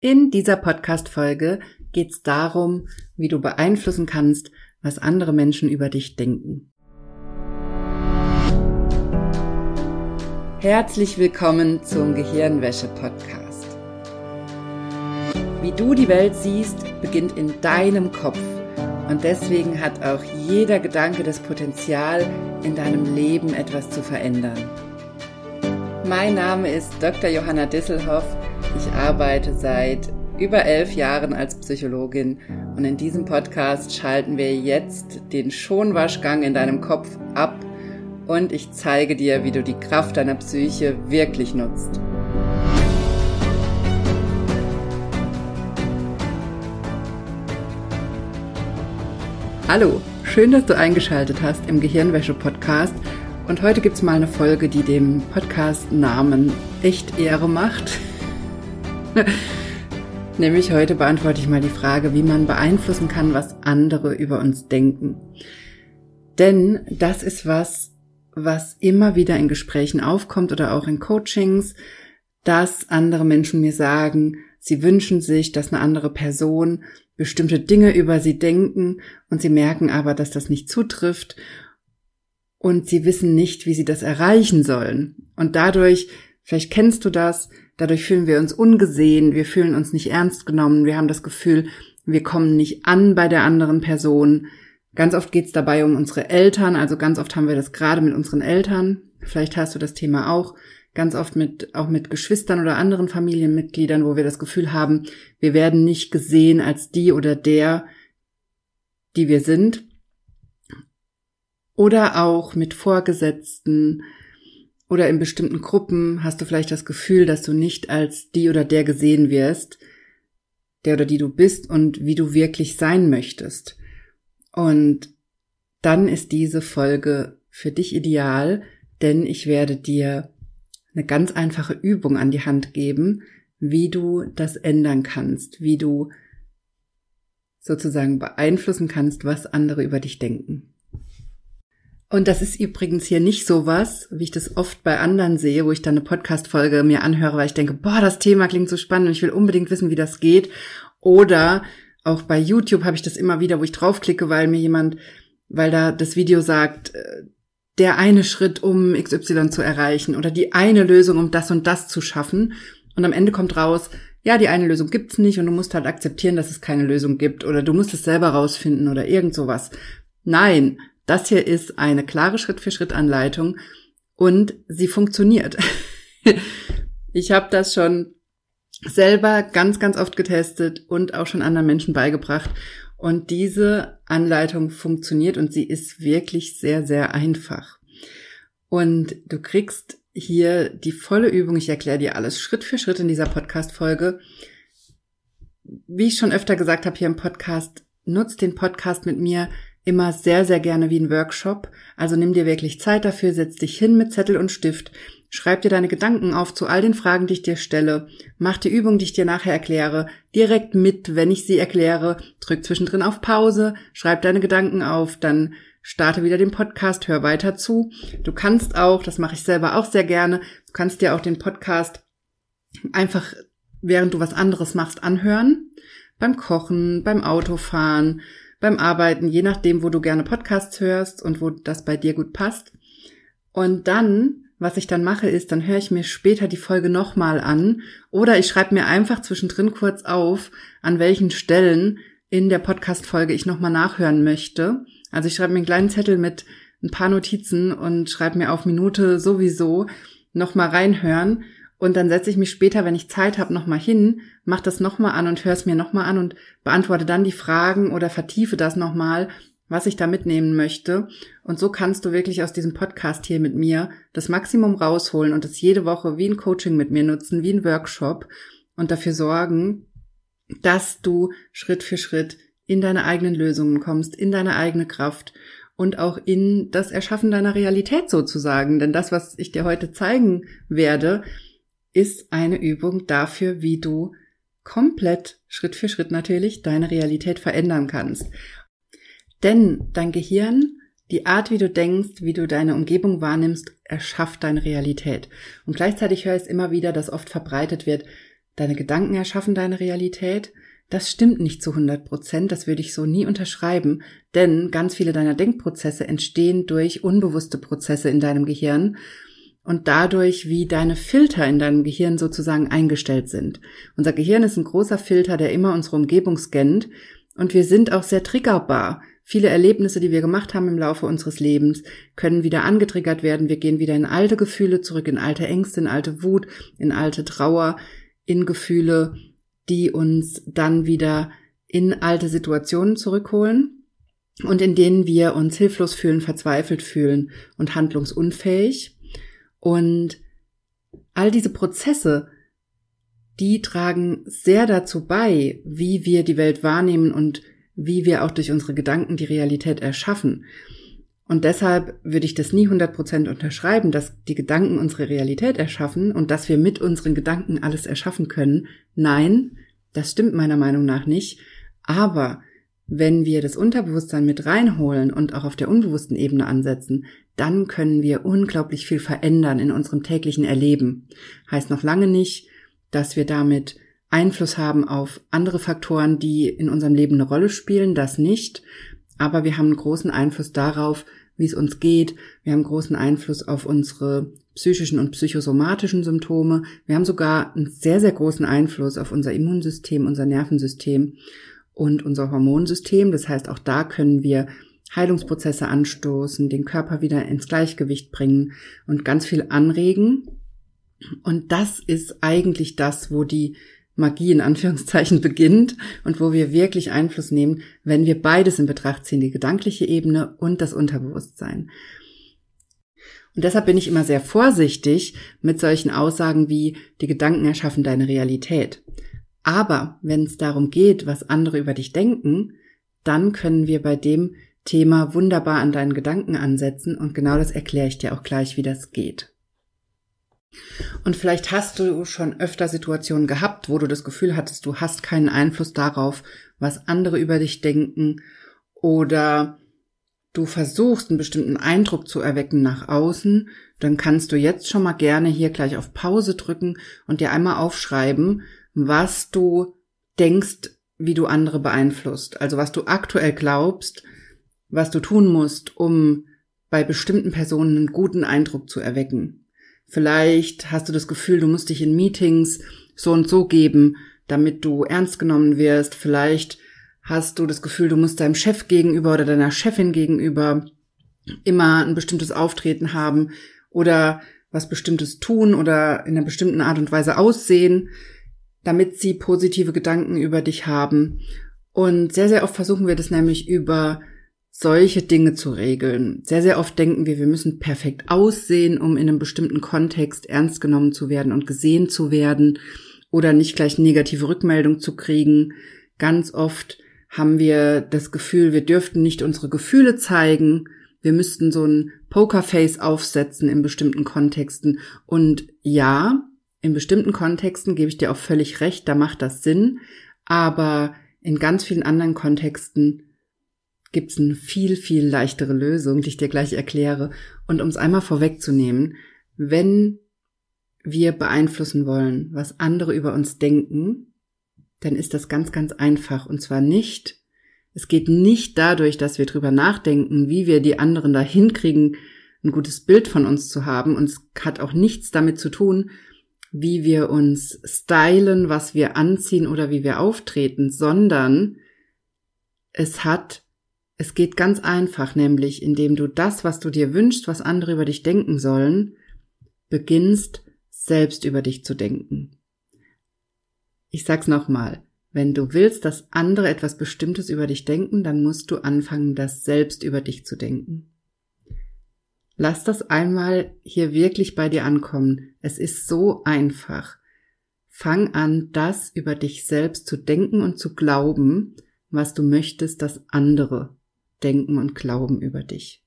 In dieser Podcast-Folge geht es darum, wie du beeinflussen kannst, was andere Menschen über dich denken. Herzlich willkommen zum Gehirnwäsche-Podcast. Wie du die Welt siehst, beginnt in deinem Kopf. Und deswegen hat auch jeder Gedanke das Potenzial, in deinem Leben etwas zu verändern. Mein Name ist Dr. Johanna Disselhoff ich arbeite seit über elf Jahren als Psychologin und in diesem Podcast schalten wir jetzt den Schonwaschgang in deinem Kopf ab und ich zeige dir, wie du die Kraft deiner Psyche wirklich nutzt. Hallo, schön, dass du eingeschaltet hast im Gehirnwäsche-Podcast. Und heute gibt es mal eine Folge, die dem Podcast-Namen echt Ehre macht. Nämlich heute beantworte ich mal die Frage, wie man beeinflussen kann, was andere über uns denken. Denn das ist was, was immer wieder in Gesprächen aufkommt oder auch in Coachings, dass andere Menschen mir sagen, sie wünschen sich, dass eine andere Person bestimmte Dinge über sie denken und sie merken aber, dass das nicht zutrifft und sie wissen nicht, wie sie das erreichen sollen. Und dadurch, vielleicht kennst du das, Dadurch fühlen wir uns ungesehen, wir fühlen uns nicht ernst genommen, wir haben das Gefühl, wir kommen nicht an bei der anderen Person. Ganz oft geht es dabei um unsere Eltern, also ganz oft haben wir das gerade mit unseren Eltern. Vielleicht hast du das Thema auch. Ganz oft mit, auch mit Geschwistern oder anderen Familienmitgliedern, wo wir das Gefühl haben, wir werden nicht gesehen als die oder der, die wir sind. Oder auch mit Vorgesetzten, oder in bestimmten Gruppen hast du vielleicht das Gefühl, dass du nicht als die oder der gesehen wirst, der oder die du bist und wie du wirklich sein möchtest. Und dann ist diese Folge für dich ideal, denn ich werde dir eine ganz einfache Übung an die Hand geben, wie du das ändern kannst, wie du sozusagen beeinflussen kannst, was andere über dich denken. Und das ist übrigens hier nicht so was, wie ich das oft bei anderen sehe, wo ich dann eine Podcast-Folge mir anhöre, weil ich denke, boah, das Thema klingt so spannend und ich will unbedingt wissen, wie das geht. Oder auch bei YouTube habe ich das immer wieder, wo ich draufklicke, weil mir jemand, weil da das Video sagt, äh, der eine Schritt, um XY zu erreichen oder die eine Lösung, um das und das zu schaffen. Und am Ende kommt raus, ja, die eine Lösung gibt's nicht und du musst halt akzeptieren, dass es keine Lösung gibt oder du musst es selber rausfinden oder irgend sowas. Nein, das hier ist eine klare Schritt-für-Schritt-Anleitung und sie funktioniert. ich habe das schon selber ganz, ganz oft getestet und auch schon anderen Menschen beigebracht. Und diese Anleitung funktioniert und sie ist wirklich sehr, sehr einfach. Und du kriegst hier die volle Übung. Ich erkläre dir alles Schritt für Schritt in dieser Podcast-Folge. Wie ich schon öfter gesagt habe hier im Podcast, nutzt den Podcast mit mir immer sehr, sehr gerne wie ein Workshop. Also nimm dir wirklich Zeit dafür, setz dich hin mit Zettel und Stift, schreib dir deine Gedanken auf zu all den Fragen, die ich dir stelle, mach die Übung, die ich dir nachher erkläre, direkt mit, wenn ich sie erkläre, drück zwischendrin auf Pause, schreib deine Gedanken auf, dann starte wieder den Podcast, hör weiter zu. Du kannst auch, das mache ich selber auch sehr gerne, du kannst dir auch den Podcast einfach, während du was anderes machst, anhören. Beim Kochen, beim Autofahren, beim Arbeiten, je nachdem, wo du gerne Podcasts hörst und wo das bei dir gut passt. Und dann, was ich dann mache, ist, dann höre ich mir später die Folge nochmal an oder ich schreibe mir einfach zwischendrin kurz auf, an welchen Stellen in der Podcast-Folge ich nochmal nachhören möchte. Also ich schreibe mir einen kleinen Zettel mit ein paar Notizen und schreibe mir auf Minute sowieso nochmal reinhören und dann setze ich mich später, wenn ich Zeit habe, nochmal hin, mach das nochmal an und höre es mir nochmal an und beantworte dann die Fragen oder vertiefe das nochmal, was ich da mitnehmen möchte. Und so kannst du wirklich aus diesem Podcast hier mit mir das Maximum rausholen und es jede Woche wie ein Coaching mit mir nutzen, wie ein Workshop und dafür sorgen, dass du Schritt für Schritt in deine eigenen Lösungen kommst, in deine eigene Kraft und auch in das Erschaffen deiner Realität sozusagen. Denn das, was ich dir heute zeigen werde, ist eine Übung dafür, wie du komplett Schritt für Schritt natürlich deine Realität verändern kannst. Denn dein Gehirn, die Art, wie du denkst, wie du deine Umgebung wahrnimmst, erschafft deine Realität. Und gleichzeitig höre ich es immer wieder, dass oft verbreitet wird, deine Gedanken erschaffen deine Realität. Das stimmt nicht zu 100 Prozent, das würde ich so nie unterschreiben, denn ganz viele deiner Denkprozesse entstehen durch unbewusste Prozesse in deinem Gehirn und dadurch, wie deine Filter in deinem Gehirn sozusagen eingestellt sind. Unser Gehirn ist ein großer Filter, der immer unsere Umgebung scannt und wir sind auch sehr triggerbar. Viele Erlebnisse, die wir gemacht haben im Laufe unseres Lebens, können wieder angetriggert werden. Wir gehen wieder in alte Gefühle zurück, in alte Ängste, in alte Wut, in alte Trauer, in Gefühle, die uns dann wieder in alte Situationen zurückholen und in denen wir uns hilflos fühlen, verzweifelt fühlen und handlungsunfähig. Und all diese Prozesse, die tragen sehr dazu bei, wie wir die Welt wahrnehmen und wie wir auch durch unsere Gedanken die Realität erschaffen. Und deshalb würde ich das nie 100% unterschreiben, dass die Gedanken unsere Realität erschaffen und dass wir mit unseren Gedanken alles erschaffen können. Nein, das stimmt meiner Meinung nach nicht. Aber wenn wir das Unterbewusstsein mit reinholen und auch auf der unbewussten Ebene ansetzen, dann können wir unglaublich viel verändern in unserem täglichen Erleben. Heißt noch lange nicht, dass wir damit Einfluss haben auf andere Faktoren, die in unserem Leben eine Rolle spielen, das nicht. Aber wir haben einen großen Einfluss darauf, wie es uns geht. Wir haben großen Einfluss auf unsere psychischen und psychosomatischen Symptome. Wir haben sogar einen sehr, sehr großen Einfluss auf unser Immunsystem, unser Nervensystem und unser Hormonsystem. Das heißt, auch da können wir Heilungsprozesse anstoßen, den Körper wieder ins Gleichgewicht bringen und ganz viel anregen. Und das ist eigentlich das, wo die Magie in Anführungszeichen beginnt und wo wir wirklich Einfluss nehmen, wenn wir beides in Betracht ziehen, die gedankliche Ebene und das Unterbewusstsein. Und deshalb bin ich immer sehr vorsichtig mit solchen Aussagen wie die Gedanken erschaffen deine Realität. Aber wenn es darum geht, was andere über dich denken, dann können wir bei dem Thema wunderbar an deinen Gedanken ansetzen und genau das erkläre ich dir auch gleich, wie das geht. Und vielleicht hast du schon öfter Situationen gehabt, wo du das Gefühl hattest, du hast keinen Einfluss darauf, was andere über dich denken oder du versuchst, einen bestimmten Eindruck zu erwecken nach außen, dann kannst du jetzt schon mal gerne hier gleich auf Pause drücken und dir einmal aufschreiben, was du denkst, wie du andere beeinflusst. Also was du aktuell glaubst, was du tun musst, um bei bestimmten Personen einen guten Eindruck zu erwecken. Vielleicht hast du das Gefühl, du musst dich in Meetings so und so geben, damit du ernst genommen wirst. Vielleicht hast du das Gefühl, du musst deinem Chef gegenüber oder deiner Chefin gegenüber immer ein bestimmtes Auftreten haben oder was bestimmtes tun oder in einer bestimmten Art und Weise aussehen, damit sie positive Gedanken über dich haben. Und sehr, sehr oft versuchen wir das nämlich über solche Dinge zu regeln. Sehr, sehr oft denken wir, wir müssen perfekt aussehen, um in einem bestimmten Kontext ernst genommen zu werden und gesehen zu werden oder nicht gleich negative Rückmeldung zu kriegen. Ganz oft haben wir das Gefühl, wir dürften nicht unsere Gefühle zeigen. Wir müssten so ein Pokerface aufsetzen in bestimmten Kontexten. Und ja, in bestimmten Kontexten gebe ich dir auch völlig recht, da macht das Sinn. Aber in ganz vielen anderen Kontexten gibt es eine viel, viel leichtere Lösung, die ich dir gleich erkläre. Und um es einmal vorwegzunehmen, wenn wir beeinflussen wollen, was andere über uns denken, dann ist das ganz, ganz einfach. Und zwar nicht, es geht nicht dadurch, dass wir drüber nachdenken, wie wir die anderen da hinkriegen, ein gutes Bild von uns zu haben. Und es hat auch nichts damit zu tun, wie wir uns stylen, was wir anziehen oder wie wir auftreten, sondern es hat es geht ganz einfach, nämlich indem du das, was du dir wünschst, was andere über dich denken sollen, beginnst selbst über dich zu denken. Ich sag's nochmal. Wenn du willst, dass andere etwas Bestimmtes über dich denken, dann musst du anfangen, das selbst über dich zu denken. Lass das einmal hier wirklich bei dir ankommen. Es ist so einfach. Fang an, das über dich selbst zu denken und zu glauben, was du möchtest, dass andere denken und glauben über dich.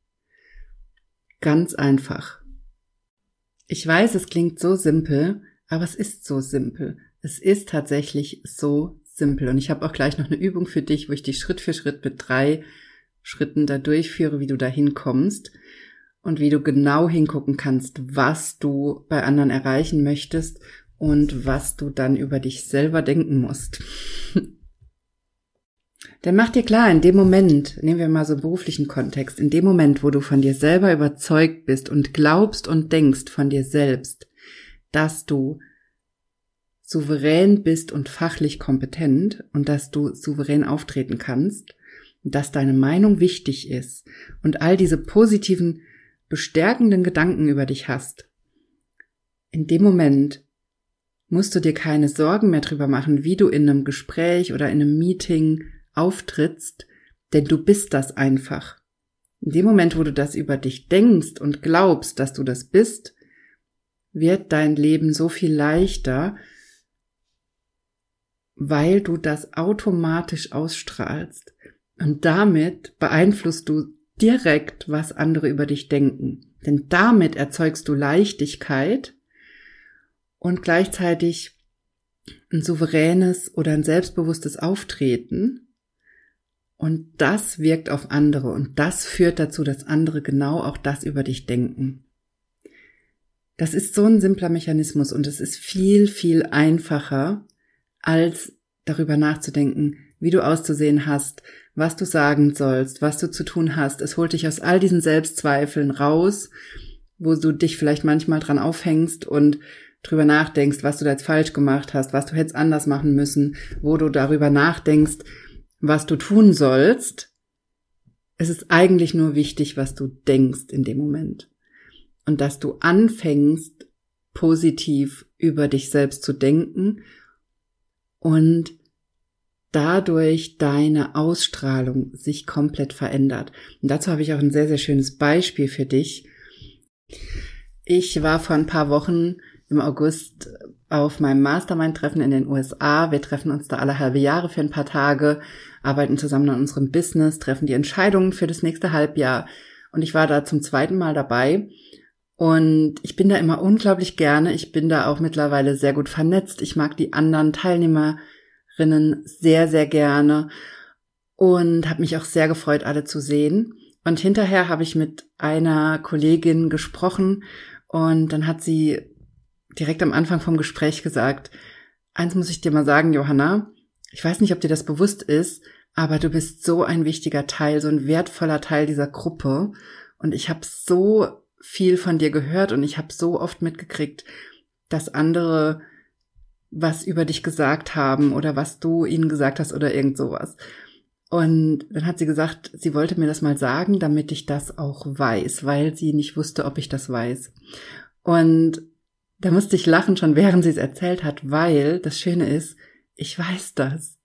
Ganz einfach. Ich weiß, es klingt so simpel, aber es ist so simpel. Es ist tatsächlich so simpel. Und ich habe auch gleich noch eine Übung für dich, wo ich dich Schritt für Schritt mit drei Schritten da durchführe, wie du da hinkommst und wie du genau hingucken kannst, was du bei anderen erreichen möchtest und was du dann über dich selber denken musst. Dann mach dir klar, in dem Moment, nehmen wir mal so einen beruflichen Kontext, in dem Moment, wo du von dir selber überzeugt bist und glaubst und denkst von dir selbst, dass du souverän bist und fachlich kompetent und dass du souverän auftreten kannst, dass deine Meinung wichtig ist und all diese positiven, bestärkenden Gedanken über dich hast, in dem Moment musst du dir keine Sorgen mehr drüber machen, wie du in einem Gespräch oder in einem Meeting auftrittst, denn du bist das einfach. In dem Moment, wo du das über dich denkst und glaubst, dass du das bist, wird dein Leben so viel leichter, weil du das automatisch ausstrahlst. Und damit beeinflusst du direkt, was andere über dich denken. Denn damit erzeugst du Leichtigkeit und gleichzeitig ein souveränes oder ein selbstbewusstes Auftreten. Und das wirkt auf andere und das führt dazu, dass andere genau auch das über dich denken. Das ist so ein simpler Mechanismus und es ist viel, viel einfacher, als darüber nachzudenken, wie du auszusehen hast, was du sagen sollst, was du zu tun hast. Es holt dich aus all diesen Selbstzweifeln raus, wo du dich vielleicht manchmal dran aufhängst und drüber nachdenkst, was du da jetzt falsch gemacht hast, was du hättest anders machen müssen, wo du darüber nachdenkst, was du tun sollst. Es ist eigentlich nur wichtig, was du denkst in dem Moment. Und dass du anfängst, positiv über dich selbst zu denken und dadurch deine Ausstrahlung sich komplett verändert. Und dazu habe ich auch ein sehr, sehr schönes Beispiel für dich. Ich war vor ein paar Wochen im August auf meinem Mastermind-Treffen in den USA. Wir treffen uns da alle halbe Jahre für ein paar Tage, arbeiten zusammen an unserem Business, treffen die Entscheidungen für das nächste Halbjahr. Und ich war da zum zweiten Mal dabei. Und ich bin da immer unglaublich gerne. Ich bin da auch mittlerweile sehr gut vernetzt. Ich mag die anderen Teilnehmerinnen sehr, sehr gerne und habe mich auch sehr gefreut, alle zu sehen. Und hinterher habe ich mit einer Kollegin gesprochen und dann hat sie direkt am Anfang vom Gespräch gesagt, eins muss ich dir mal sagen, Johanna, ich weiß nicht, ob dir das bewusst ist, aber du bist so ein wichtiger Teil, so ein wertvoller Teil dieser Gruppe. Und ich habe so viel von dir gehört und ich habe so oft mitgekriegt, dass andere was über dich gesagt haben oder was du ihnen gesagt hast oder irgend sowas. Und dann hat sie gesagt, sie wollte mir das mal sagen, damit ich das auch weiß, weil sie nicht wusste, ob ich das weiß. Und da musste ich lachen schon, während sie es erzählt hat, weil das Schöne ist, ich weiß das.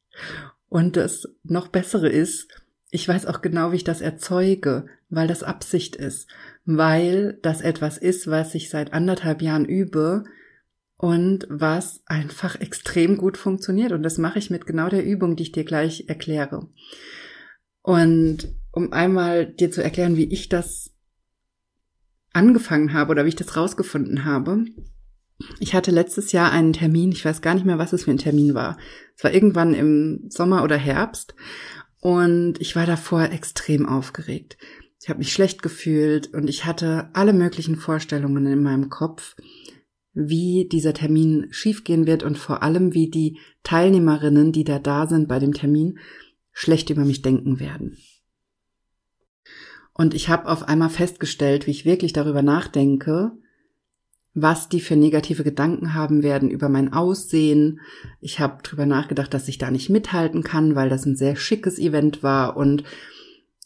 Und das noch bessere ist, ich weiß auch genau, wie ich das erzeuge, weil das Absicht ist, weil das etwas ist, was ich seit anderthalb Jahren übe und was einfach extrem gut funktioniert. Und das mache ich mit genau der Übung, die ich dir gleich erkläre. Und um einmal dir zu erklären, wie ich das angefangen habe oder wie ich das rausgefunden habe, ich hatte letztes Jahr einen Termin, ich weiß gar nicht mehr, was es für ein Termin war. Es war irgendwann im Sommer oder Herbst und ich war davor extrem aufgeregt. Ich habe mich schlecht gefühlt und ich hatte alle möglichen Vorstellungen in meinem Kopf, wie dieser Termin schiefgehen wird und vor allem, wie die Teilnehmerinnen, die da da sind bei dem Termin, schlecht über mich denken werden. Und ich habe auf einmal festgestellt, wie ich wirklich darüber nachdenke, was die für negative Gedanken haben werden über mein Aussehen. Ich habe drüber nachgedacht, dass ich da nicht mithalten kann, weil das ein sehr schickes Event war und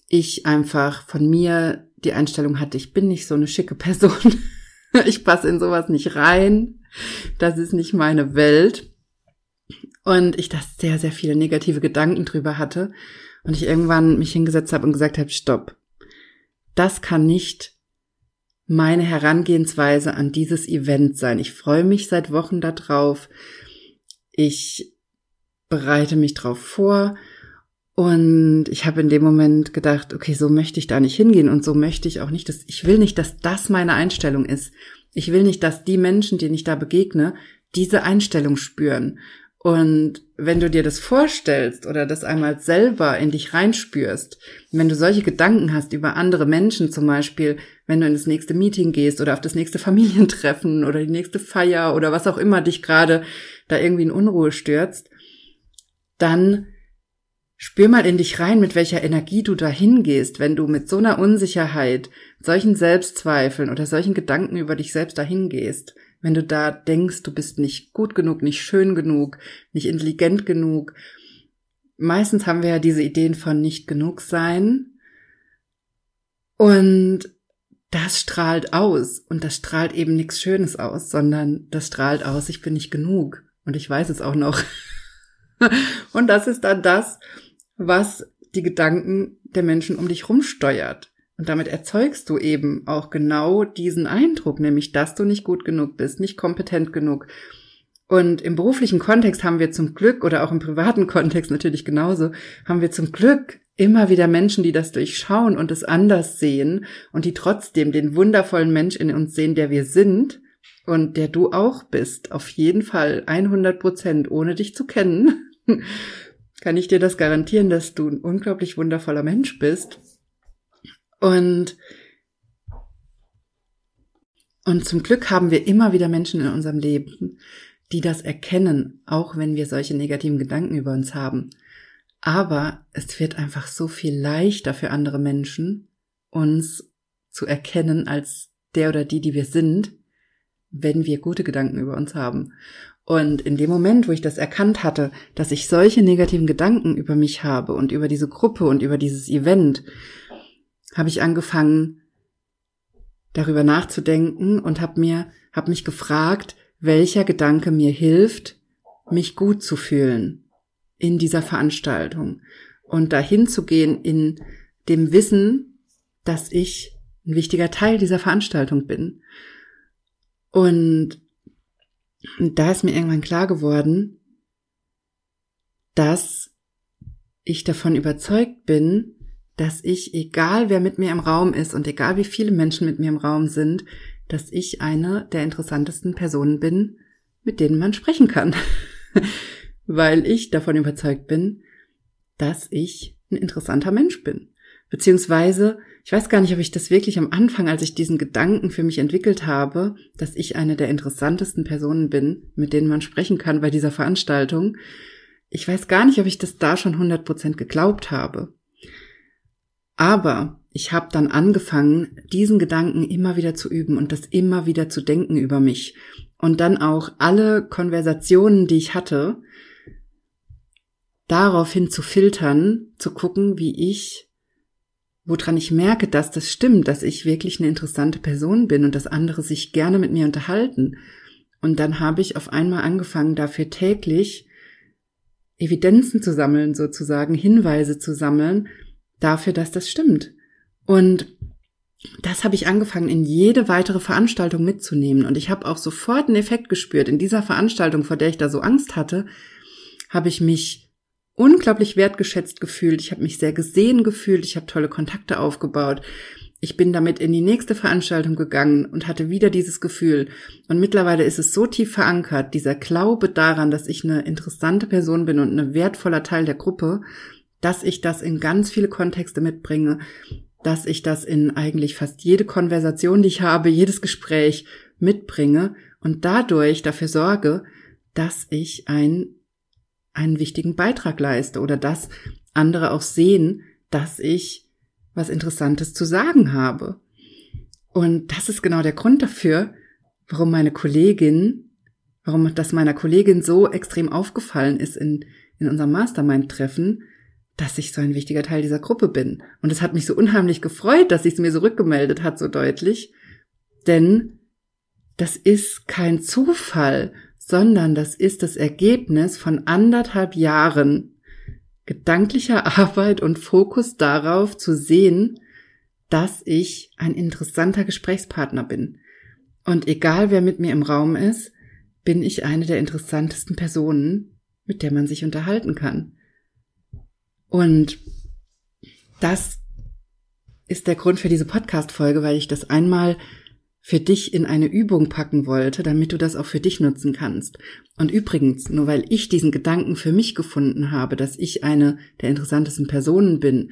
ich einfach von mir die Einstellung hatte, ich bin nicht so eine schicke Person. ich passe in sowas nicht rein. Das ist nicht meine Welt. Und ich da sehr, sehr viele negative Gedanken drüber hatte. Und ich irgendwann mich hingesetzt habe und gesagt habe, stopp. Das kann nicht meine Herangehensweise an dieses Event sein. Ich freue mich seit Wochen darauf. Ich bereite mich drauf vor und ich habe in dem Moment gedacht, okay, so möchte ich da nicht hingehen und so möchte ich auch nicht, dass ich will nicht, dass das meine Einstellung ist. Ich will nicht, dass die Menschen, denen ich da begegne, diese Einstellung spüren. Und wenn du dir das vorstellst oder das einmal selber in dich reinspürst, wenn du solche Gedanken hast über andere Menschen zum Beispiel, wenn du in das nächste Meeting gehst oder auf das nächste Familientreffen oder die nächste Feier oder was auch immer dich gerade da irgendwie in Unruhe stürzt, dann spür mal in dich rein, mit welcher Energie du dahin gehst, wenn du mit so einer Unsicherheit, solchen Selbstzweifeln oder solchen Gedanken über dich selbst dahin gehst wenn du da denkst, du bist nicht gut genug, nicht schön genug, nicht intelligent genug. Meistens haben wir ja diese Ideen von nicht genug sein. Und das strahlt aus. Und das strahlt eben nichts Schönes aus, sondern das strahlt aus, ich bin nicht genug. Und ich weiß es auch noch. und das ist dann das, was die Gedanken der Menschen um dich rumsteuert. Und damit erzeugst du eben auch genau diesen Eindruck, nämlich, dass du nicht gut genug bist, nicht kompetent genug. Und im beruflichen Kontext haben wir zum Glück, oder auch im privaten Kontext natürlich genauso, haben wir zum Glück immer wieder Menschen, die das durchschauen und es anders sehen und die trotzdem den wundervollen Mensch in uns sehen, der wir sind und der du auch bist. Auf jeden Fall 100 Prozent, ohne dich zu kennen. Kann ich dir das garantieren, dass du ein unglaublich wundervoller Mensch bist und, und zum Glück haben wir immer wieder Menschen in unserem Leben, die das erkennen, auch wenn wir solche negativen Gedanken über uns haben. Aber es wird einfach so viel leichter für andere Menschen, uns zu erkennen als der oder die, die wir sind, wenn wir gute Gedanken über uns haben. Und in dem Moment, wo ich das erkannt hatte, dass ich solche negativen Gedanken über mich habe und über diese Gruppe und über dieses Event, habe ich angefangen, darüber nachzudenken und habe mir, habe mich gefragt, welcher Gedanke mir hilft, mich gut zu fühlen in dieser Veranstaltung und dahin zu gehen in dem Wissen, dass ich ein wichtiger Teil dieser Veranstaltung bin. Und, und da ist mir irgendwann klar geworden, dass ich davon überzeugt bin, dass ich, egal wer mit mir im Raum ist und egal wie viele Menschen mit mir im Raum sind, dass ich eine der interessantesten Personen bin, mit denen man sprechen kann. Weil ich davon überzeugt bin, dass ich ein interessanter Mensch bin. Beziehungsweise, ich weiß gar nicht, ob ich das wirklich am Anfang, als ich diesen Gedanken für mich entwickelt habe, dass ich eine der interessantesten Personen bin, mit denen man sprechen kann bei dieser Veranstaltung. Ich weiß gar nicht, ob ich das da schon 100% geglaubt habe. Aber ich habe dann angefangen, diesen Gedanken immer wieder zu üben und das immer wieder zu denken über mich. Und dann auch alle Konversationen, die ich hatte, daraufhin zu filtern, zu gucken, wie ich, woran ich merke, dass das stimmt, dass ich wirklich eine interessante Person bin und dass andere sich gerne mit mir unterhalten. Und dann habe ich auf einmal angefangen, dafür täglich Evidenzen zu sammeln, sozusagen Hinweise zu sammeln, dafür, dass das stimmt. Und das habe ich angefangen, in jede weitere Veranstaltung mitzunehmen. Und ich habe auch sofort einen Effekt gespürt. In dieser Veranstaltung, vor der ich da so Angst hatte, habe ich mich unglaublich wertgeschätzt gefühlt. Ich habe mich sehr gesehen gefühlt. Ich habe tolle Kontakte aufgebaut. Ich bin damit in die nächste Veranstaltung gegangen und hatte wieder dieses Gefühl. Und mittlerweile ist es so tief verankert, dieser Glaube daran, dass ich eine interessante Person bin und ein wertvoller Teil der Gruppe, dass ich das in ganz viele Kontexte mitbringe, dass ich das in eigentlich fast jede Konversation, die ich habe, jedes Gespräch mitbringe und dadurch dafür sorge, dass ich ein, einen wichtigen Beitrag leiste oder dass andere auch sehen, dass ich was Interessantes zu sagen habe. Und das ist genau der Grund dafür, warum meine Kollegin, warum das meiner Kollegin so extrem aufgefallen ist in, in unserem Mastermind-Treffen, dass ich so ein wichtiger Teil dieser Gruppe bin. Und es hat mich so unheimlich gefreut, dass sie es mir so rückgemeldet hat, so deutlich. Denn das ist kein Zufall, sondern das ist das Ergebnis von anderthalb Jahren gedanklicher Arbeit und Fokus darauf zu sehen, dass ich ein interessanter Gesprächspartner bin. Und egal wer mit mir im Raum ist, bin ich eine der interessantesten Personen, mit der man sich unterhalten kann. Und das ist der Grund für diese Podcast-Folge, weil ich das einmal für dich in eine Übung packen wollte, damit du das auch für dich nutzen kannst. Und übrigens, nur weil ich diesen Gedanken für mich gefunden habe, dass ich eine der interessantesten Personen bin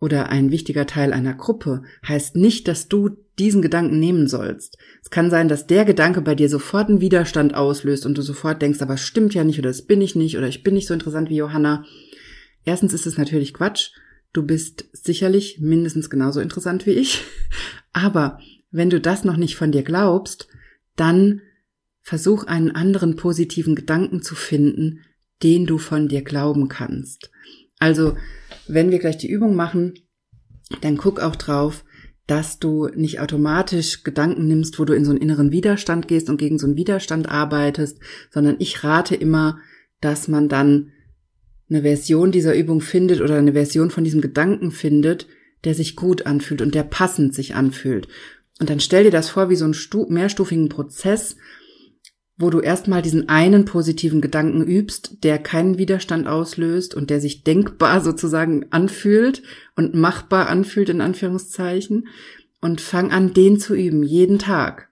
oder ein wichtiger Teil einer Gruppe, heißt nicht, dass du diesen Gedanken nehmen sollst. Es kann sein, dass der Gedanke bei dir sofort einen Widerstand auslöst und du sofort denkst, aber es stimmt ja nicht oder das bin ich nicht oder ich bin nicht so interessant wie Johanna. Erstens ist es natürlich Quatsch. Du bist sicherlich mindestens genauso interessant wie ich. Aber wenn du das noch nicht von dir glaubst, dann versuch einen anderen positiven Gedanken zu finden, den du von dir glauben kannst. Also, wenn wir gleich die Übung machen, dann guck auch drauf, dass du nicht automatisch Gedanken nimmst, wo du in so einen inneren Widerstand gehst und gegen so einen Widerstand arbeitest, sondern ich rate immer, dass man dann eine Version dieser Übung findet oder eine Version von diesem Gedanken findet, der sich gut anfühlt und der passend sich anfühlt. Und dann stell dir das vor wie so einen mehrstufigen Prozess, wo du erstmal diesen einen positiven Gedanken übst, der keinen Widerstand auslöst und der sich denkbar sozusagen anfühlt und machbar anfühlt in Anführungszeichen und fang an, den zu üben, jeden Tag.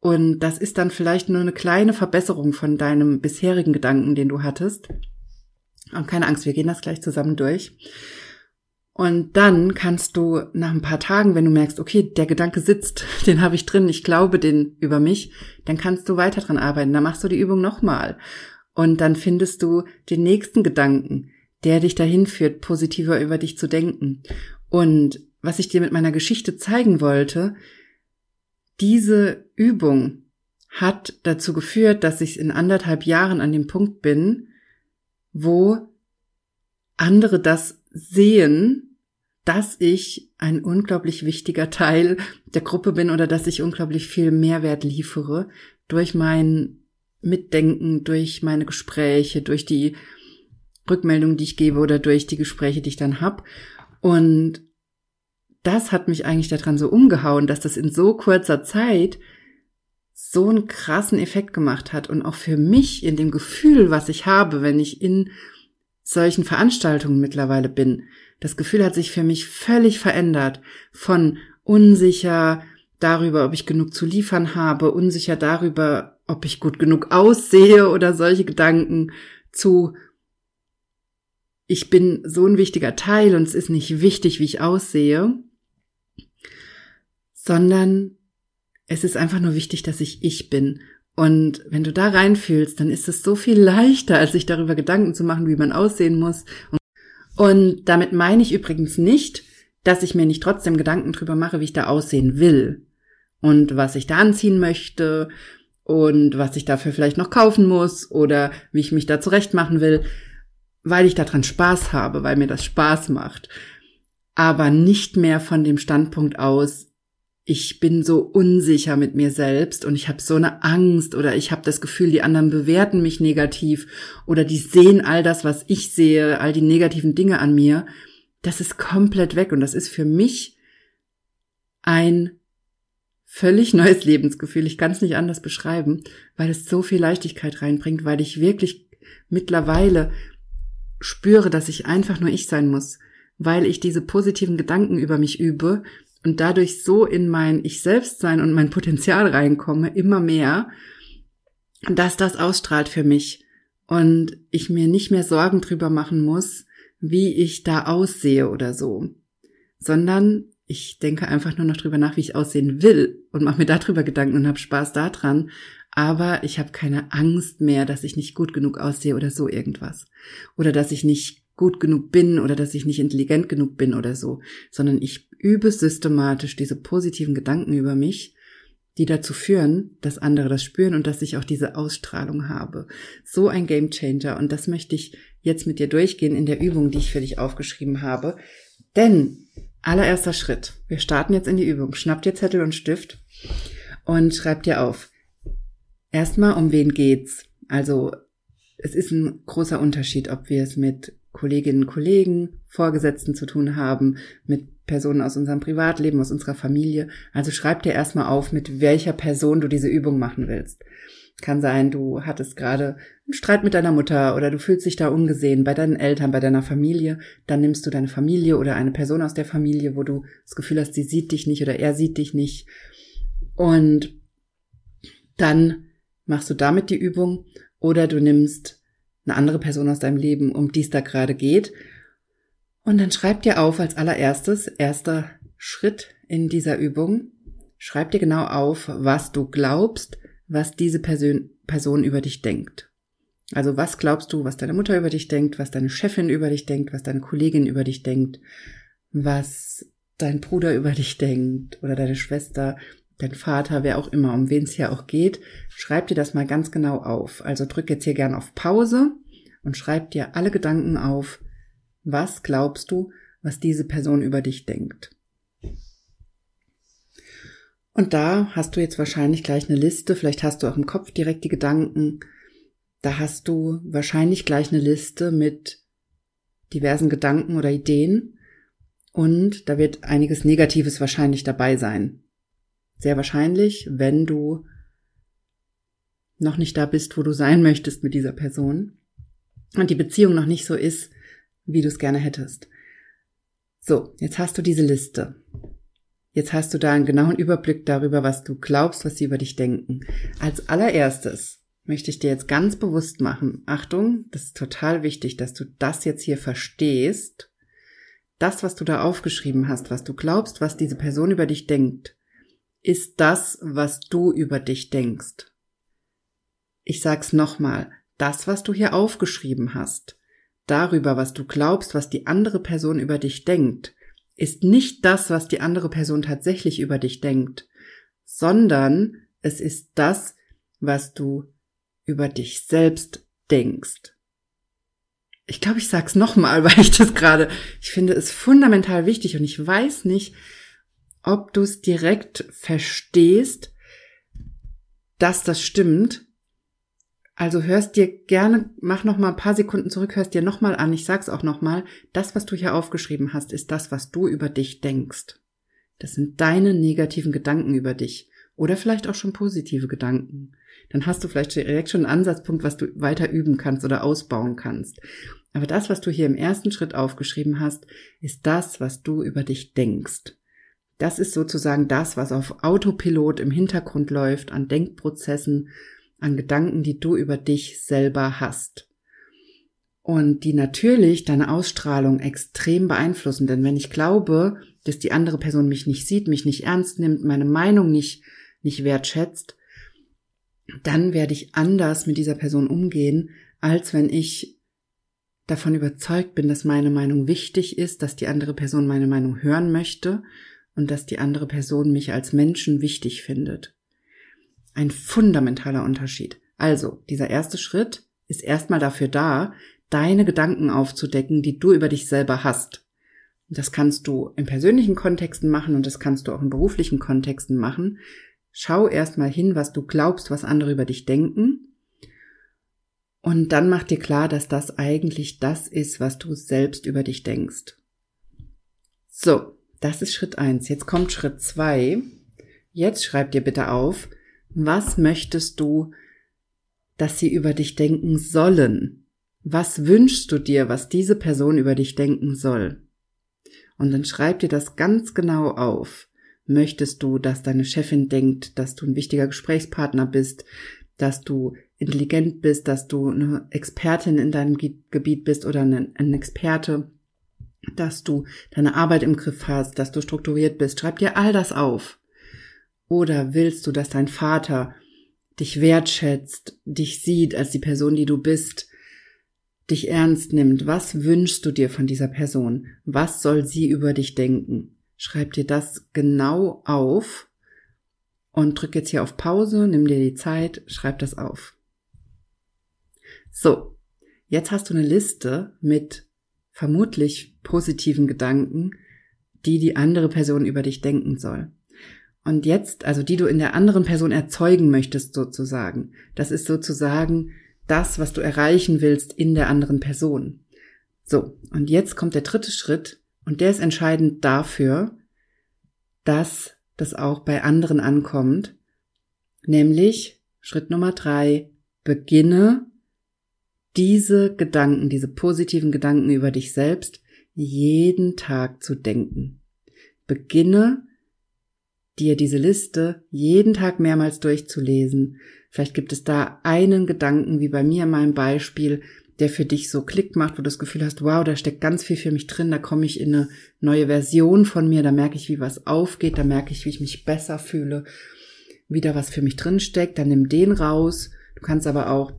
Und das ist dann vielleicht nur eine kleine Verbesserung von deinem bisherigen Gedanken, den du hattest. Und keine Angst, wir gehen das gleich zusammen durch. Und dann kannst du nach ein paar Tagen, wenn du merkst, okay, der Gedanke sitzt, den habe ich drin, ich glaube den über mich, dann kannst du weiter dran arbeiten. Dann machst du die Übung nochmal. Und dann findest du den nächsten Gedanken, der dich dahin führt, positiver über dich zu denken. Und was ich dir mit meiner Geschichte zeigen wollte, diese Übung hat dazu geführt, dass ich in anderthalb Jahren an dem Punkt bin, wo andere das sehen, dass ich ein unglaublich wichtiger Teil der Gruppe bin oder dass ich unglaublich viel Mehrwert liefere durch mein Mitdenken, durch meine Gespräche, durch die Rückmeldungen, die ich gebe oder durch die Gespräche, die ich dann hab. Und das hat mich eigentlich daran so umgehauen, dass das in so kurzer Zeit so einen krassen Effekt gemacht hat und auch für mich in dem Gefühl, was ich habe, wenn ich in solchen Veranstaltungen mittlerweile bin. Das Gefühl hat sich für mich völlig verändert von unsicher darüber, ob ich genug zu liefern habe, unsicher darüber, ob ich gut genug aussehe oder solche Gedanken zu ich bin so ein wichtiger Teil und es ist nicht wichtig, wie ich aussehe, sondern es ist einfach nur wichtig, dass ich ich bin und wenn du da reinfühlst, dann ist es so viel leichter, als sich darüber Gedanken zu machen, wie man aussehen muss. Und damit meine ich übrigens nicht, dass ich mir nicht trotzdem Gedanken drüber mache, wie ich da aussehen will und was ich da anziehen möchte und was ich dafür vielleicht noch kaufen muss oder wie ich mich da zurecht machen will, weil ich daran Spaß habe, weil mir das Spaß macht. Aber nicht mehr von dem Standpunkt aus, ich bin so unsicher mit mir selbst und ich habe so eine Angst oder ich habe das Gefühl, die anderen bewerten mich negativ oder die sehen all das, was ich sehe, all die negativen Dinge an mir. Das ist komplett weg und das ist für mich ein völlig neues Lebensgefühl. Ich kann es nicht anders beschreiben, weil es so viel Leichtigkeit reinbringt, weil ich wirklich mittlerweile spüre, dass ich einfach nur ich sein muss, weil ich diese positiven Gedanken über mich übe und dadurch so in mein Ich selbst sein und mein Potenzial reinkomme, immer mehr, dass das ausstrahlt für mich und ich mir nicht mehr Sorgen drüber machen muss, wie ich da aussehe oder so, sondern ich denke einfach nur noch drüber nach, wie ich aussehen will und mache mir darüber Gedanken und habe Spaß daran, aber ich habe keine Angst mehr, dass ich nicht gut genug aussehe oder so irgendwas oder dass ich nicht gut genug bin oder dass ich nicht intelligent genug bin oder so, sondern ich übe systematisch diese positiven Gedanken über mich, die dazu führen, dass andere das spüren und dass ich auch diese Ausstrahlung habe. So ein Game Changer und das möchte ich jetzt mit dir durchgehen in der Übung, die ich für dich aufgeschrieben habe. Denn allererster Schritt, wir starten jetzt in die Übung. Schnapp dir Zettel und Stift und schreib dir auf. Erstmal, um wen geht's? Also, es ist ein großer Unterschied, ob wir es mit Kolleginnen und Kollegen, Vorgesetzten zu tun haben, mit Personen aus unserem Privatleben, aus unserer Familie. Also schreib dir erstmal auf, mit welcher Person du diese Übung machen willst. Kann sein, du hattest gerade einen Streit mit deiner Mutter oder du fühlst dich da ungesehen bei deinen Eltern, bei deiner Familie. Dann nimmst du deine Familie oder eine Person aus der Familie, wo du das Gefühl hast, sie sieht dich nicht oder er sieht dich nicht. Und dann machst du damit die Übung oder du nimmst eine andere Person aus deinem Leben, um die es da gerade geht. Und dann schreib dir auf als allererstes, erster Schritt in dieser Übung, schreib dir genau auf, was du glaubst, was diese Person, Person über dich denkt. Also was glaubst du, was deine Mutter über dich denkt, was deine Chefin über dich denkt, was deine Kollegin über dich denkt, was dein Bruder über dich denkt oder deine Schwester, dein Vater, wer auch immer, um wen es hier auch geht, schreib dir das mal ganz genau auf. Also drück jetzt hier gern auf Pause und schreib dir alle Gedanken auf. Was glaubst du, was diese Person über dich denkt? Und da hast du jetzt wahrscheinlich gleich eine Liste, vielleicht hast du auch im Kopf direkt die Gedanken, da hast du wahrscheinlich gleich eine Liste mit diversen Gedanken oder Ideen und da wird einiges Negatives wahrscheinlich dabei sein. Sehr wahrscheinlich, wenn du noch nicht da bist, wo du sein möchtest mit dieser Person und die Beziehung noch nicht so ist, wie du es gerne hättest. So, jetzt hast du diese Liste. Jetzt hast du da einen genauen Überblick darüber, was du glaubst, was sie über dich denken. Als allererstes möchte ich dir jetzt ganz bewusst machen, Achtung, das ist total wichtig, dass du das jetzt hier verstehst. Das, was du da aufgeschrieben hast, was du glaubst, was diese Person über dich denkt, ist das, was du über dich denkst. Ich sag's nochmal, das, was du hier aufgeschrieben hast, darüber, was du glaubst, was die andere Person über dich denkt, ist nicht das, was die andere Person tatsächlich über dich denkt, sondern es ist das, was du über dich selbst denkst. Ich glaube, ich sag's nochmal, weil ich das gerade, ich finde es fundamental wichtig und ich weiß nicht, ob du es direkt verstehst, dass das stimmt. Also hörst dir gerne, mach noch mal ein paar Sekunden zurück, hörst dir noch mal an. Ich sag's auch noch mal. Das, was du hier aufgeschrieben hast, ist das, was du über dich denkst. Das sind deine negativen Gedanken über dich oder vielleicht auch schon positive Gedanken dann hast du vielleicht direkt schon einen Ansatzpunkt, was du weiter üben kannst oder ausbauen kannst. Aber das, was du hier im ersten Schritt aufgeschrieben hast, ist das, was du über dich denkst. Das ist sozusagen das, was auf Autopilot im Hintergrund läuft, an Denkprozessen, an Gedanken, die du über dich selber hast. Und die natürlich deine Ausstrahlung extrem beeinflussen. Denn wenn ich glaube, dass die andere Person mich nicht sieht, mich nicht ernst nimmt, meine Meinung nicht, nicht wertschätzt, dann werde ich anders mit dieser Person umgehen, als wenn ich davon überzeugt bin, dass meine Meinung wichtig ist, dass die andere Person meine Meinung hören möchte und dass die andere Person mich als Menschen wichtig findet. Ein fundamentaler Unterschied. Also, dieser erste Schritt ist erstmal dafür da, deine Gedanken aufzudecken, die du über dich selber hast. Das kannst du in persönlichen Kontexten machen und das kannst du auch in beruflichen Kontexten machen. Schau erstmal hin, was du glaubst, was andere über dich denken. Und dann mach dir klar, dass das eigentlich das ist, was du selbst über dich denkst. So, das ist Schritt eins. Jetzt kommt Schritt zwei. Jetzt schreib dir bitte auf, was möchtest du, dass sie über dich denken sollen? Was wünschst du dir, was diese Person über dich denken soll? Und dann schreib dir das ganz genau auf. Möchtest du, dass deine Chefin denkt, dass du ein wichtiger Gesprächspartner bist, dass du intelligent bist, dass du eine Expertin in deinem Gebiet bist oder ein Experte, dass du deine Arbeit im Griff hast, dass du strukturiert bist. Schreib dir all das auf. Oder willst du, dass dein Vater dich wertschätzt, dich sieht als die Person, die du bist, dich ernst nimmt? Was wünschst du dir von dieser Person? Was soll sie über dich denken? Schreib dir das genau auf und drück jetzt hier auf Pause, nimm dir die Zeit, schreib das auf. So, jetzt hast du eine Liste mit vermutlich positiven Gedanken, die die andere Person über dich denken soll. Und jetzt, also die du in der anderen Person erzeugen möchtest sozusagen. Das ist sozusagen das, was du erreichen willst in der anderen Person. So, und jetzt kommt der dritte Schritt, und der ist entscheidend dafür, dass das auch bei anderen ankommt. Nämlich Schritt Nummer drei, beginne diese Gedanken, diese positiven Gedanken über dich selbst jeden Tag zu denken. Beginne dir diese Liste jeden Tag mehrmals durchzulesen. Vielleicht gibt es da einen Gedanken, wie bei mir in meinem Beispiel, der für dich so Klick macht, wo du das Gefühl hast, wow, da steckt ganz viel für mich drin, da komme ich in eine neue Version von mir, da merke ich, wie was aufgeht, da merke ich, wie ich mich besser fühle, wie da was für mich drin steckt, dann nimm den raus. Du kannst aber auch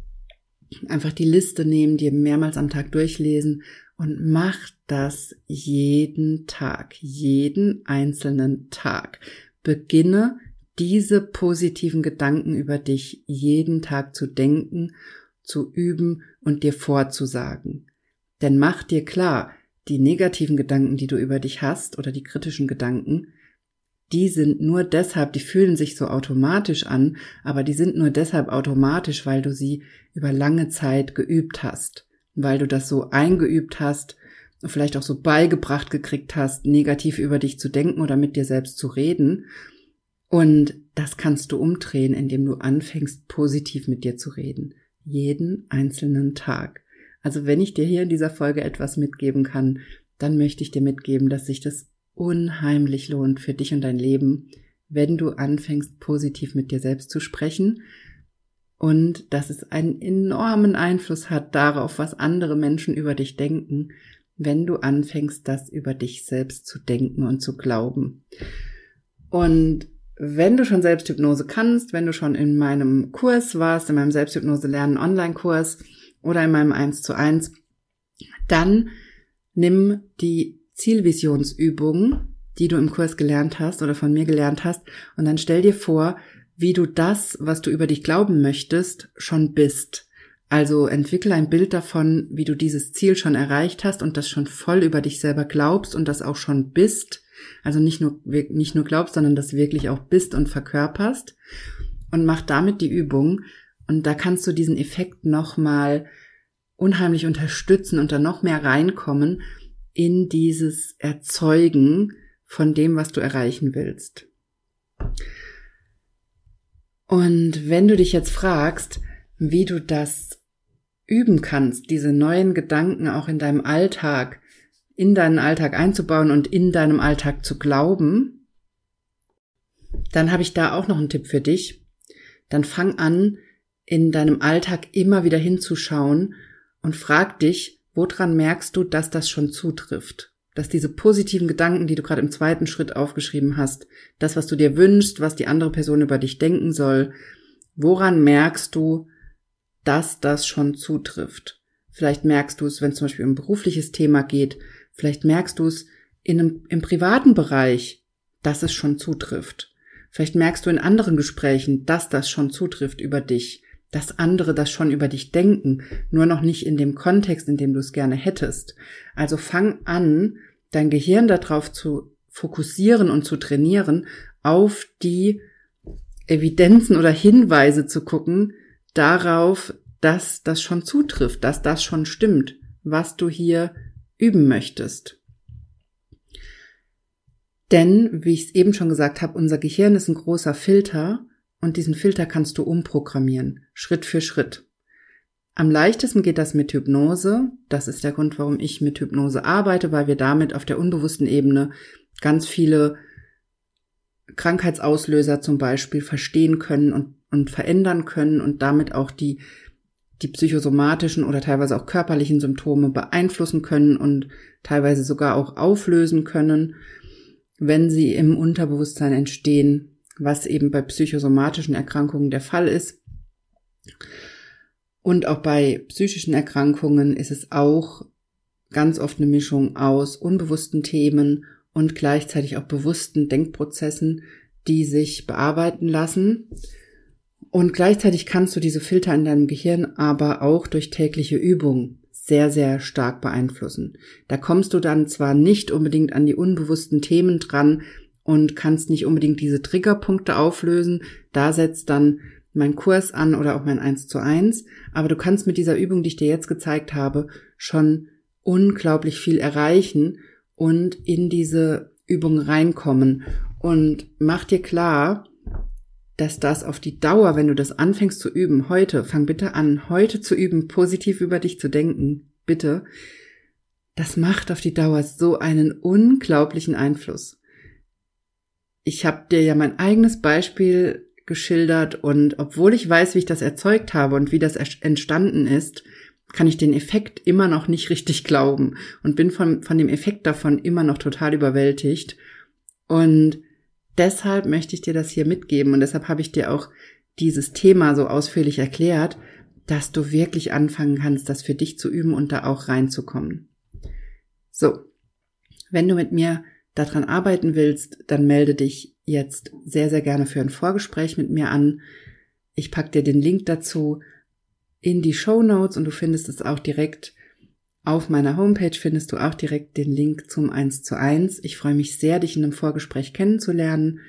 einfach die Liste nehmen, dir mehrmals am Tag durchlesen und mach das jeden Tag, jeden einzelnen Tag. Beginne diese positiven Gedanken über dich jeden Tag zu denken, zu üben und dir vorzusagen. Denn mach dir klar, die negativen Gedanken, die du über dich hast oder die kritischen Gedanken, die sind nur deshalb, die fühlen sich so automatisch an, aber die sind nur deshalb automatisch, weil du sie über lange Zeit geübt hast, weil du das so eingeübt hast, vielleicht auch so beigebracht gekriegt hast, negativ über dich zu denken oder mit dir selbst zu reden. Und das kannst du umdrehen, indem du anfängst, positiv mit dir zu reden. Jeden einzelnen Tag. Also wenn ich dir hier in dieser Folge etwas mitgeben kann, dann möchte ich dir mitgeben, dass sich das unheimlich lohnt für dich und dein Leben, wenn du anfängst, positiv mit dir selbst zu sprechen und dass es einen enormen Einfluss hat darauf, was andere Menschen über dich denken, wenn du anfängst, das über dich selbst zu denken und zu glauben. Und wenn du schon Selbsthypnose kannst, wenn du schon in meinem Kurs warst, in meinem Selbsthypnose lernen Online-Kurs oder in meinem 1 zu 1, dann nimm die Zielvisionsübung, die du im Kurs gelernt hast oder von mir gelernt hast, und dann stell dir vor, wie du das, was du über dich glauben möchtest, schon bist. Also entwickle ein Bild davon, wie du dieses Ziel schon erreicht hast und das schon voll über dich selber glaubst und das auch schon bist. Also nicht nur, nicht nur glaubst, sondern das wirklich auch bist und verkörperst. Und mach damit die Übung. Und da kannst du diesen Effekt nochmal unheimlich unterstützen und dann noch mehr reinkommen in dieses Erzeugen von dem, was du erreichen willst. Und wenn du dich jetzt fragst, wie du das üben kannst, diese neuen Gedanken auch in deinem Alltag, in deinen Alltag einzubauen und in deinem Alltag zu glauben, dann habe ich da auch noch einen Tipp für dich. Dann fang an, in deinem Alltag immer wieder hinzuschauen und frag dich, woran merkst du, dass das schon zutrifft? Dass diese positiven Gedanken, die du gerade im zweiten Schritt aufgeschrieben hast, das, was du dir wünschst, was die andere Person über dich denken soll, woran merkst du, dass das schon zutrifft? Vielleicht merkst du es, wenn es zum Beispiel um ein berufliches Thema geht, vielleicht merkst du es in einem, im privaten Bereich, dass es schon zutrifft. Vielleicht merkst du in anderen Gesprächen, dass das schon zutrifft über dich dass andere das schon über dich denken, nur noch nicht in dem Kontext, in dem du es gerne hättest. Also fang an, dein Gehirn darauf zu fokussieren und zu trainieren, auf die Evidenzen oder Hinweise zu gucken, darauf, dass das schon zutrifft, dass das schon stimmt, was du hier üben möchtest. Denn, wie ich es eben schon gesagt habe, unser Gehirn ist ein großer Filter und diesen Filter kannst du umprogrammieren, Schritt für Schritt. Am leichtesten geht das mit Hypnose. Das ist der Grund, warum ich mit Hypnose arbeite, weil wir damit auf der unbewussten Ebene ganz viele Krankheitsauslöser zum Beispiel verstehen können und, und verändern können und damit auch die, die psychosomatischen oder teilweise auch körperlichen Symptome beeinflussen können und teilweise sogar auch auflösen können, wenn sie im Unterbewusstsein entstehen was eben bei psychosomatischen Erkrankungen der Fall ist. Und auch bei psychischen Erkrankungen ist es auch ganz oft eine Mischung aus unbewussten Themen und gleichzeitig auch bewussten Denkprozessen, die sich bearbeiten lassen. Und gleichzeitig kannst du diese Filter in deinem Gehirn aber auch durch tägliche Übung sehr, sehr stark beeinflussen. Da kommst du dann zwar nicht unbedingt an die unbewussten Themen dran, und kannst nicht unbedingt diese Triggerpunkte auflösen. Da setzt dann mein Kurs an oder auch mein 1 zu 1. Aber du kannst mit dieser Übung, die ich dir jetzt gezeigt habe, schon unglaublich viel erreichen und in diese Übung reinkommen. Und mach dir klar, dass das auf die Dauer, wenn du das anfängst zu üben, heute, fang bitte an, heute zu üben, positiv über dich zu denken, bitte, das macht auf die Dauer so einen unglaublichen Einfluss. Ich habe dir ja mein eigenes Beispiel geschildert und obwohl ich weiß, wie ich das erzeugt habe und wie das entstanden ist, kann ich den Effekt immer noch nicht richtig glauben und bin von, von dem Effekt davon immer noch total überwältigt. Und deshalb möchte ich dir das hier mitgeben und deshalb habe ich dir auch dieses Thema so ausführlich erklärt, dass du wirklich anfangen kannst, das für dich zu üben und da auch reinzukommen. So, wenn du mit mir daran arbeiten willst, dann melde dich jetzt sehr, sehr gerne für ein Vorgespräch mit mir an. Ich pack dir den Link dazu in die Show Notes und du findest es auch direkt auf meiner Homepage findest du auch direkt den Link zum 1 zu 1. Ich freue mich sehr, dich in einem Vorgespräch kennenzulernen.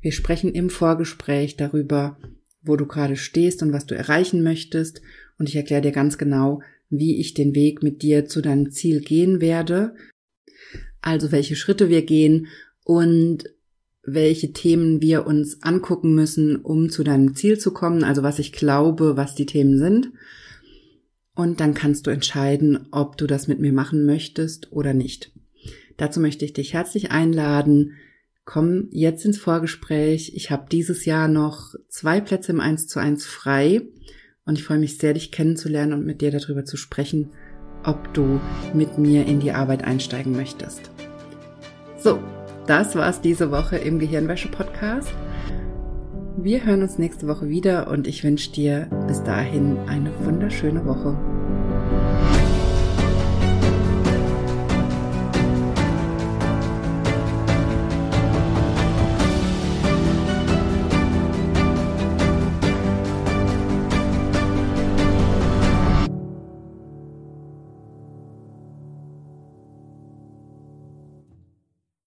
Wir sprechen im Vorgespräch darüber, wo du gerade stehst und was du erreichen möchtest. Und ich erkläre dir ganz genau, wie ich den Weg mit dir zu deinem Ziel gehen werde. Also welche Schritte wir gehen und welche Themen wir uns angucken müssen, um zu deinem Ziel zu kommen, also was ich glaube, was die Themen sind. Und dann kannst du entscheiden, ob du das mit mir machen möchtest oder nicht. Dazu möchte ich dich herzlich einladen. Komm jetzt ins Vorgespräch. Ich habe dieses Jahr noch zwei Plätze im 1 zu 1 frei und ich freue mich sehr, dich kennenzulernen und mit dir darüber zu sprechen, ob du mit mir in die Arbeit einsteigen möchtest. So, das war's diese Woche im Gehirnwäsche-Podcast. Wir hören uns nächste Woche wieder und ich wünsche dir bis dahin eine wunderschöne Woche.